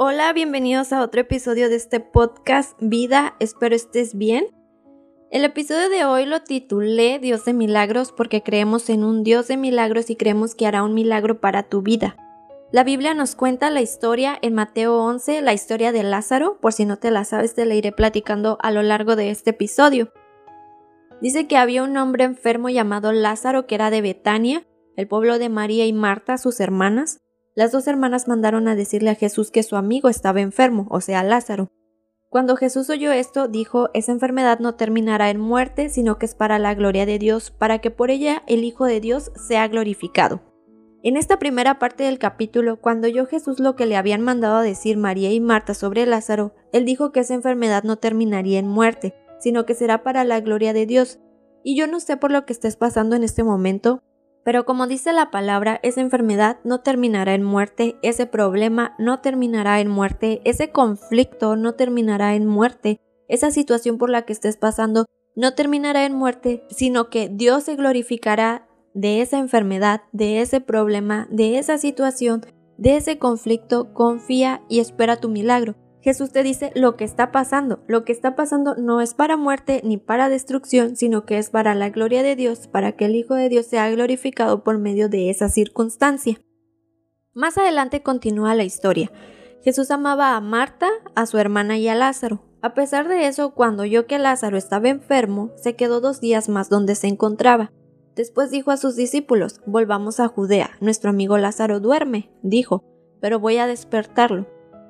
Hola, bienvenidos a otro episodio de este podcast Vida, espero estés bien. El episodio de hoy lo titulé Dios de Milagros porque creemos en un Dios de milagros y creemos que hará un milagro para tu vida. La Biblia nos cuenta la historia en Mateo 11, la historia de Lázaro, por si no te la sabes te la iré platicando a lo largo de este episodio. Dice que había un hombre enfermo llamado Lázaro que era de Betania, el pueblo de María y Marta, sus hermanas. Las dos hermanas mandaron a decirle a Jesús que su amigo estaba enfermo, o sea, Lázaro. Cuando Jesús oyó esto, dijo, esa enfermedad no terminará en muerte, sino que es para la gloria de Dios, para que por ella el Hijo de Dios sea glorificado. En esta primera parte del capítulo, cuando oyó Jesús lo que le habían mandado a decir María y Marta sobre Lázaro, él dijo que esa enfermedad no terminaría en muerte, sino que será para la gloria de Dios. Y yo no sé por lo que estés pasando en este momento, pero como dice la palabra, esa enfermedad no terminará en muerte, ese problema no terminará en muerte, ese conflicto no terminará en muerte, esa situación por la que estés pasando no terminará en muerte, sino que Dios se glorificará de esa enfermedad, de ese problema, de esa situación, de ese conflicto, confía y espera tu milagro. Jesús te dice lo que está pasando. Lo que está pasando no es para muerte ni para destrucción, sino que es para la gloria de Dios, para que el Hijo de Dios sea glorificado por medio de esa circunstancia. Más adelante continúa la historia. Jesús amaba a Marta, a su hermana y a Lázaro. A pesar de eso, cuando oyó que Lázaro estaba enfermo, se quedó dos días más donde se encontraba. Después dijo a sus discípulos, volvamos a Judea, nuestro amigo Lázaro duerme, dijo, pero voy a despertarlo.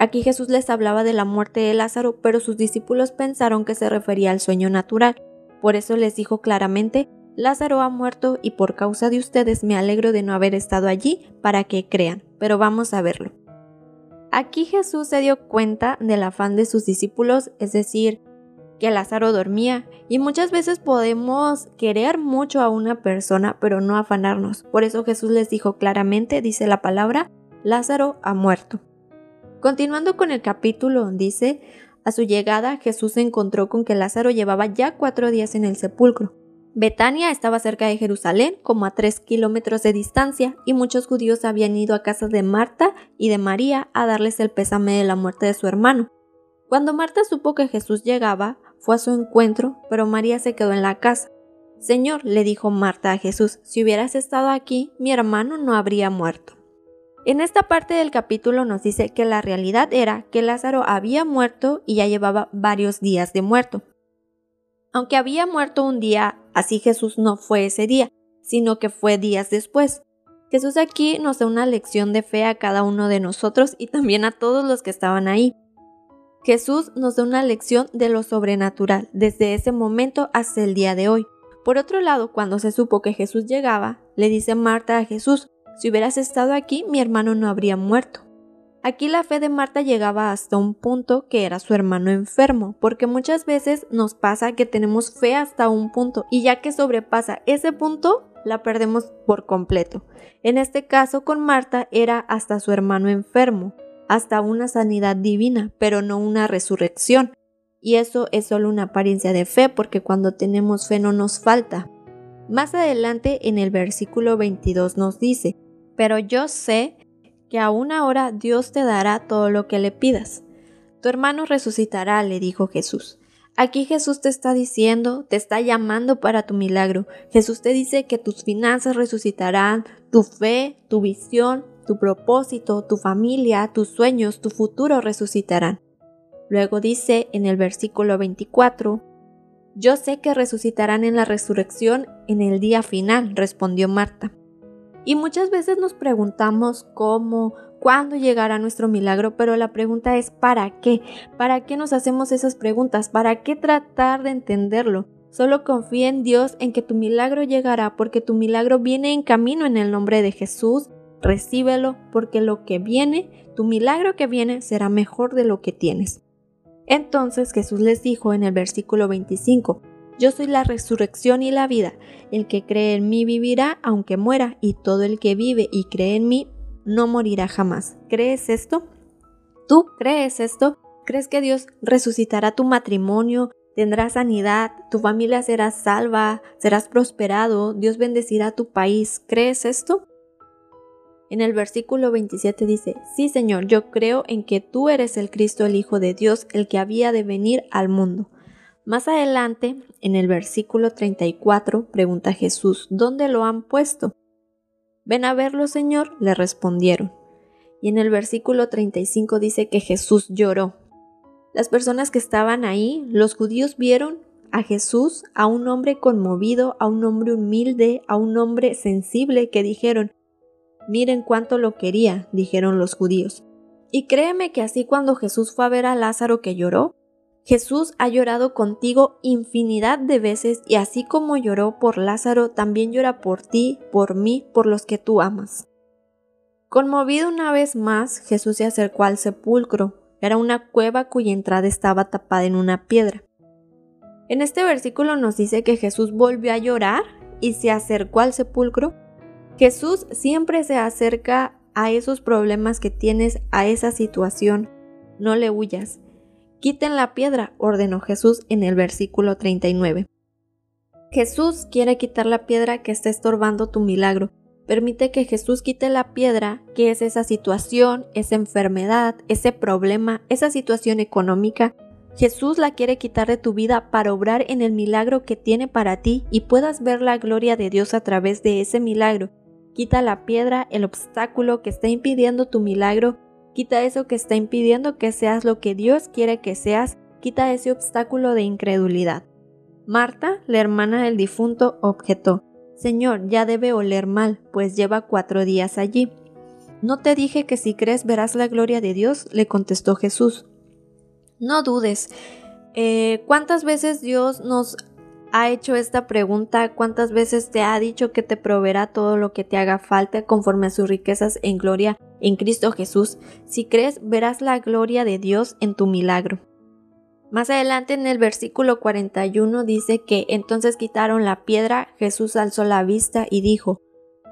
Aquí Jesús les hablaba de la muerte de Lázaro, pero sus discípulos pensaron que se refería al sueño natural. Por eso les dijo claramente, Lázaro ha muerto y por causa de ustedes me alegro de no haber estado allí para que crean, pero vamos a verlo. Aquí Jesús se dio cuenta del afán de sus discípulos, es decir, que Lázaro dormía, y muchas veces podemos querer mucho a una persona, pero no afanarnos. Por eso Jesús les dijo claramente, dice la palabra, Lázaro ha muerto. Continuando con el capítulo, dice, a su llegada Jesús se encontró con que Lázaro llevaba ya cuatro días en el sepulcro. Betania estaba cerca de Jerusalén, como a tres kilómetros de distancia, y muchos judíos habían ido a casa de Marta y de María a darles el pésame de la muerte de su hermano. Cuando Marta supo que Jesús llegaba, fue a su encuentro, pero María se quedó en la casa. Señor, le dijo Marta a Jesús, si hubieras estado aquí, mi hermano no habría muerto. En esta parte del capítulo nos dice que la realidad era que Lázaro había muerto y ya llevaba varios días de muerto. Aunque había muerto un día, así Jesús no fue ese día, sino que fue días después. Jesús aquí nos da una lección de fe a cada uno de nosotros y también a todos los que estaban ahí. Jesús nos da una lección de lo sobrenatural desde ese momento hasta el día de hoy. Por otro lado, cuando se supo que Jesús llegaba, le dice Marta a Jesús, si hubieras estado aquí, mi hermano no habría muerto. Aquí la fe de Marta llegaba hasta un punto que era su hermano enfermo, porque muchas veces nos pasa que tenemos fe hasta un punto y ya que sobrepasa ese punto, la perdemos por completo. En este caso con Marta era hasta su hermano enfermo, hasta una sanidad divina, pero no una resurrección. Y eso es solo una apariencia de fe, porque cuando tenemos fe no nos falta. Más adelante en el versículo 22 nos dice, pero yo sé que aún ahora Dios te dará todo lo que le pidas. Tu hermano resucitará, le dijo Jesús. Aquí Jesús te está diciendo, te está llamando para tu milagro. Jesús te dice que tus finanzas resucitarán, tu fe, tu visión, tu propósito, tu familia, tus sueños, tu futuro resucitarán. Luego dice en el versículo 24, Yo sé que resucitarán en la resurrección en el día final, respondió Marta. Y muchas veces nos preguntamos cómo, cuándo llegará nuestro milagro, pero la pregunta es ¿para qué? ¿Para qué nos hacemos esas preguntas? ¿Para qué tratar de entenderlo? Solo confía en Dios en que tu milagro llegará porque tu milagro viene en camino en el nombre de Jesús. Recíbelo porque lo que viene, tu milagro que viene será mejor de lo que tienes. Entonces Jesús les dijo en el versículo 25, yo soy la resurrección y la vida. El que cree en mí vivirá aunque muera, y todo el que vive y cree en mí no morirá jamás. ¿Crees esto? ¿Tú crees esto? ¿Crees que Dios resucitará tu matrimonio? Tendrás sanidad, tu familia será salva, serás prosperado, Dios bendecirá tu país. ¿Crees esto? En el versículo 27 dice, Sí Señor, yo creo en que tú eres el Cristo, el Hijo de Dios, el que había de venir al mundo. Más adelante, en el versículo 34, pregunta Jesús, ¿dónde lo han puesto? Ven a verlo, Señor, le respondieron. Y en el versículo 35 dice que Jesús lloró. Las personas que estaban ahí, los judíos vieron a Jesús, a un hombre conmovido, a un hombre humilde, a un hombre sensible, que dijeron, Miren cuánto lo quería, dijeron los judíos. Y créeme que así cuando Jesús fue a ver a Lázaro que lloró, Jesús ha llorado contigo infinidad de veces y así como lloró por Lázaro, también llora por ti, por mí, por los que tú amas. Conmovido una vez más, Jesús se acercó al sepulcro. Era una cueva cuya entrada estaba tapada en una piedra. En este versículo nos dice que Jesús volvió a llorar y se acercó al sepulcro Jesús siempre se acerca a esos problemas que tienes, a esa situación. No le huyas. Quiten la piedra, ordenó Jesús en el versículo 39. Jesús quiere quitar la piedra que está estorbando tu milagro. Permite que Jesús quite la piedra que es esa situación, esa enfermedad, ese problema, esa situación económica. Jesús la quiere quitar de tu vida para obrar en el milagro que tiene para ti y puedas ver la gloria de Dios a través de ese milagro Quita la piedra, el obstáculo que está impidiendo tu milagro. Quita eso que está impidiendo que seas lo que Dios quiere que seas. Quita ese obstáculo de incredulidad. Marta, la hermana del difunto, objetó, Señor, ya debe oler mal, pues lleva cuatro días allí. ¿No te dije que si crees verás la gloria de Dios? le contestó Jesús. No dudes. Eh, ¿Cuántas veces Dios nos ha hecho esta pregunta, ¿cuántas veces te ha dicho que te proveerá todo lo que te haga falta conforme a sus riquezas en gloria en Cristo Jesús? Si crees, verás la gloria de Dios en tu milagro. Más adelante en el versículo 41 dice que entonces quitaron la piedra, Jesús alzó la vista y dijo,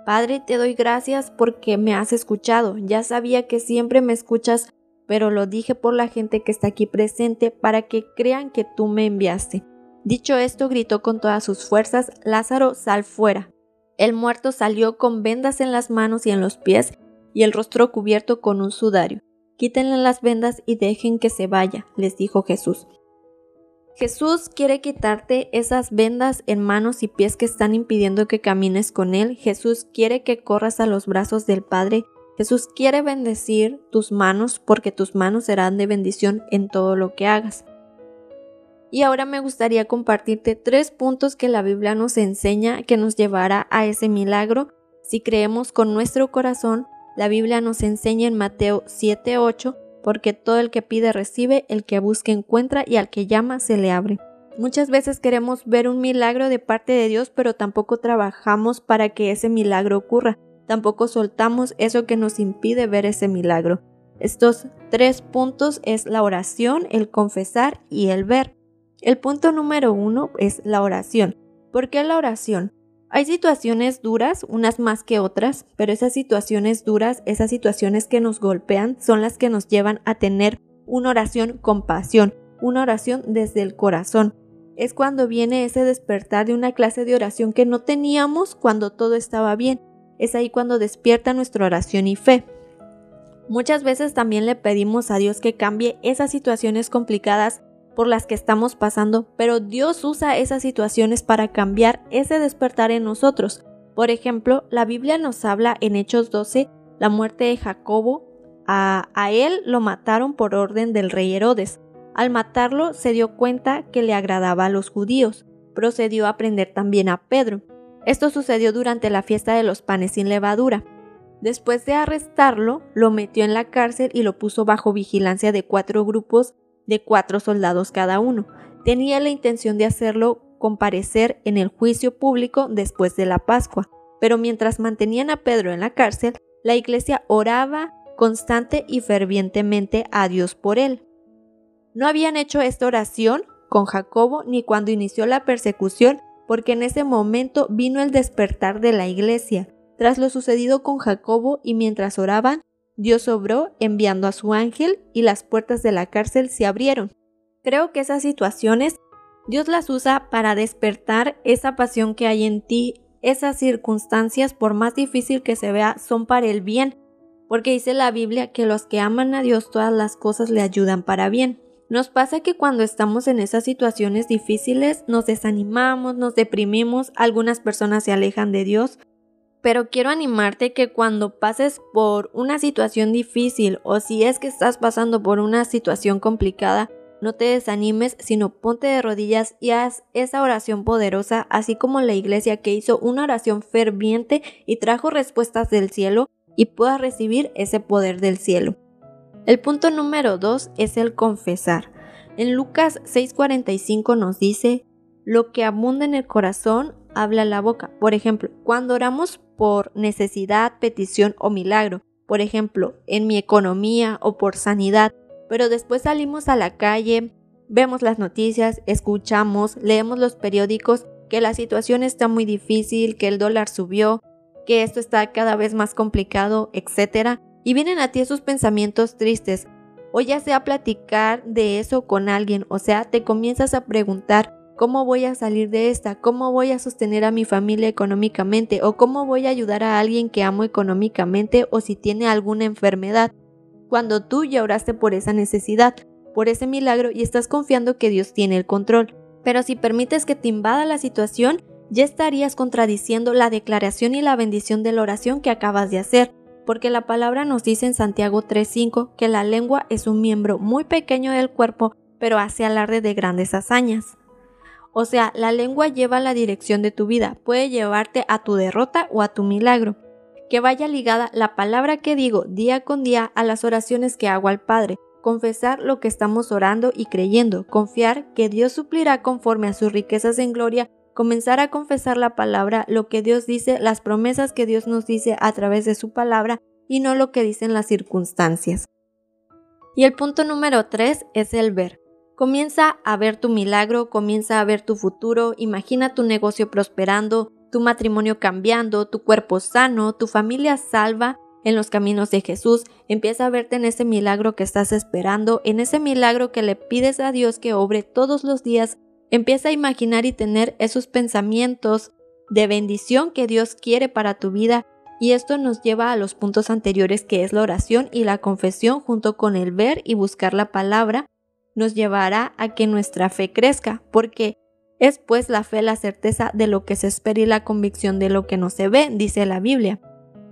Padre, te doy gracias porque me has escuchado. Ya sabía que siempre me escuchas, pero lo dije por la gente que está aquí presente para que crean que tú me enviaste. Dicho esto, gritó con todas sus fuerzas, Lázaro, sal fuera. El muerto salió con vendas en las manos y en los pies y el rostro cubierto con un sudario. Quítenle las vendas y dejen que se vaya, les dijo Jesús. Jesús quiere quitarte esas vendas en manos y pies que están impidiendo que camines con Él. Jesús quiere que corras a los brazos del Padre. Jesús quiere bendecir tus manos porque tus manos serán de bendición en todo lo que hagas. Y ahora me gustaría compartirte tres puntos que la Biblia nos enseña que nos llevará a ese milagro si creemos con nuestro corazón. La Biblia nos enseña en Mateo 7:8, porque todo el que pide recibe, el que busca encuentra y al que llama se le abre. Muchas veces queremos ver un milagro de parte de Dios, pero tampoco trabajamos para que ese milagro ocurra. Tampoco soltamos eso que nos impide ver ese milagro. Estos tres puntos es la oración, el confesar y el ver. El punto número uno es la oración. ¿Por qué la oración? Hay situaciones duras, unas más que otras, pero esas situaciones duras, esas situaciones que nos golpean, son las que nos llevan a tener una oración con pasión, una oración desde el corazón. Es cuando viene ese despertar de una clase de oración que no teníamos cuando todo estaba bien. Es ahí cuando despierta nuestra oración y fe. Muchas veces también le pedimos a Dios que cambie esas situaciones complicadas por las que estamos pasando, pero Dios usa esas situaciones para cambiar ese despertar en nosotros. Por ejemplo, la Biblia nos habla en Hechos 12 la muerte de Jacobo. A, él lo mataron por orden del rey Herodes. Al matarlo se dio cuenta que le agradaba a los judíos. Procedió a prender también a Pedro. Esto sucedió durante la fiesta de los panes sin levadura. Después de arrestarlo, lo metió en la cárcel y lo puso bajo vigilancia de cuatro grupos de cuatro soldados cada uno. Tenía la intención de hacerlo comparecer en el juicio público después de la Pascua, pero mientras mantenían a Pedro en la cárcel, la iglesia oraba constante y fervientemente a Dios por él. No habían hecho esta oración con Jacobo ni cuando inició la persecución, porque en ese momento vino el despertar de la iglesia. Tras lo sucedido con Jacobo y mientras oraban, Dios obró enviando a su ángel y las puertas de la cárcel se abrieron. Creo que esas situaciones Dios las usa para despertar esa pasión que hay en ti esas circunstancias, por más difícil que se vea, son para el bien, porque dice la Biblia que los que aman a Dios todas las cosas le ayudan para bien. Nos pasa que cuando estamos en esas situaciones difíciles nos desanimamos, nos deprimimos, algunas personas se alejan de Dios, pero quiero animarte que cuando pases por una situación difícil o si es que estás pasando por una situación complicada, no te desanimes, sino ponte de rodillas y haz esa oración poderosa, así como la iglesia que hizo una oración ferviente y trajo respuestas del cielo y puedas recibir ese poder del cielo. El punto número 2 es el confesar. En Lucas 6:45 nos dice, lo que abunda en el corazón habla la boca. Por ejemplo, cuando oramos por necesidad, petición o milagro, por ejemplo, en mi economía o por sanidad, pero después salimos a la calle, vemos las noticias, escuchamos, leemos los periódicos que la situación está muy difícil, que el dólar subió, que esto está cada vez más complicado, etc. Y vienen a ti esos pensamientos tristes, o ya sea platicar de eso con alguien, o sea, te comienzas a preguntar, ¿cómo voy a salir de esta? ¿Cómo voy a sostener a mi familia económicamente? ¿O cómo voy a ayudar a alguien que amo económicamente o si tiene alguna enfermedad? cuando tú ya oraste por esa necesidad, por ese milagro y estás confiando que Dios tiene el control. Pero si permites que te invada la situación, ya estarías contradiciendo la declaración y la bendición de la oración que acabas de hacer, porque la palabra nos dice en Santiago 3:5 que la lengua es un miembro muy pequeño del cuerpo, pero hace alarde de grandes hazañas. O sea, la lengua lleva la dirección de tu vida, puede llevarte a tu derrota o a tu milagro que vaya ligada la palabra que digo día con día a las oraciones que hago al Padre, confesar lo que estamos orando y creyendo, confiar que Dios suplirá conforme a sus riquezas en gloria, comenzar a confesar la palabra, lo que Dios dice, las promesas que Dios nos dice a través de su palabra y no lo que dicen las circunstancias. Y el punto número tres es el ver. Comienza a ver tu milagro, comienza a ver tu futuro, imagina tu negocio prosperando, tu matrimonio cambiando, tu cuerpo sano, tu familia salva en los caminos de Jesús. Empieza a verte en ese milagro que estás esperando, en ese milagro que le pides a Dios que obre todos los días. Empieza a imaginar y tener esos pensamientos de bendición que Dios quiere para tu vida. Y esto nos lleva a los puntos anteriores que es la oración y la confesión junto con el ver y buscar la palabra nos llevará a que nuestra fe crezca, porque es pues la fe la certeza de lo que se espera y la convicción de lo que no se ve, dice la Biblia.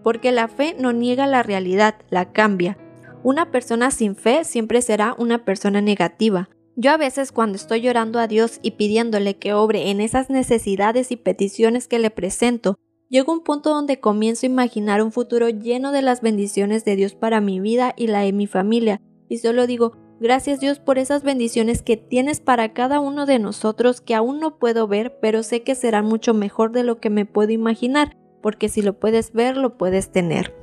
Porque la fe no niega la realidad, la cambia. Una persona sin fe siempre será una persona negativa. Yo a veces cuando estoy llorando a Dios y pidiéndole que obre en esas necesidades y peticiones que le presento, llego a un punto donde comienzo a imaginar un futuro lleno de las bendiciones de Dios para mi vida y la de mi familia, y solo digo, Gracias Dios por esas bendiciones que tienes para cada uno de nosotros que aún no puedo ver, pero sé que será mucho mejor de lo que me puedo imaginar, porque si lo puedes ver, lo puedes tener.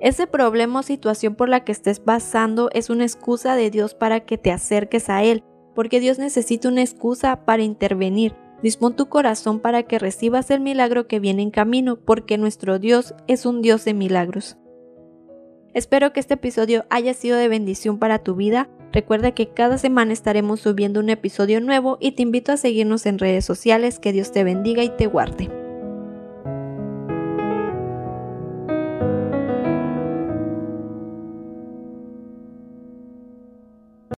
Ese problema o situación por la que estés pasando es una excusa de Dios para que te acerques a Él, porque Dios necesita una excusa para intervenir. Dispón tu corazón para que recibas el milagro que viene en camino, porque nuestro Dios es un Dios de milagros. Espero que este episodio haya sido de bendición para tu vida. Recuerda que cada semana estaremos subiendo un episodio nuevo y te invito a seguirnos en redes sociales. Que Dios te bendiga y te guarde.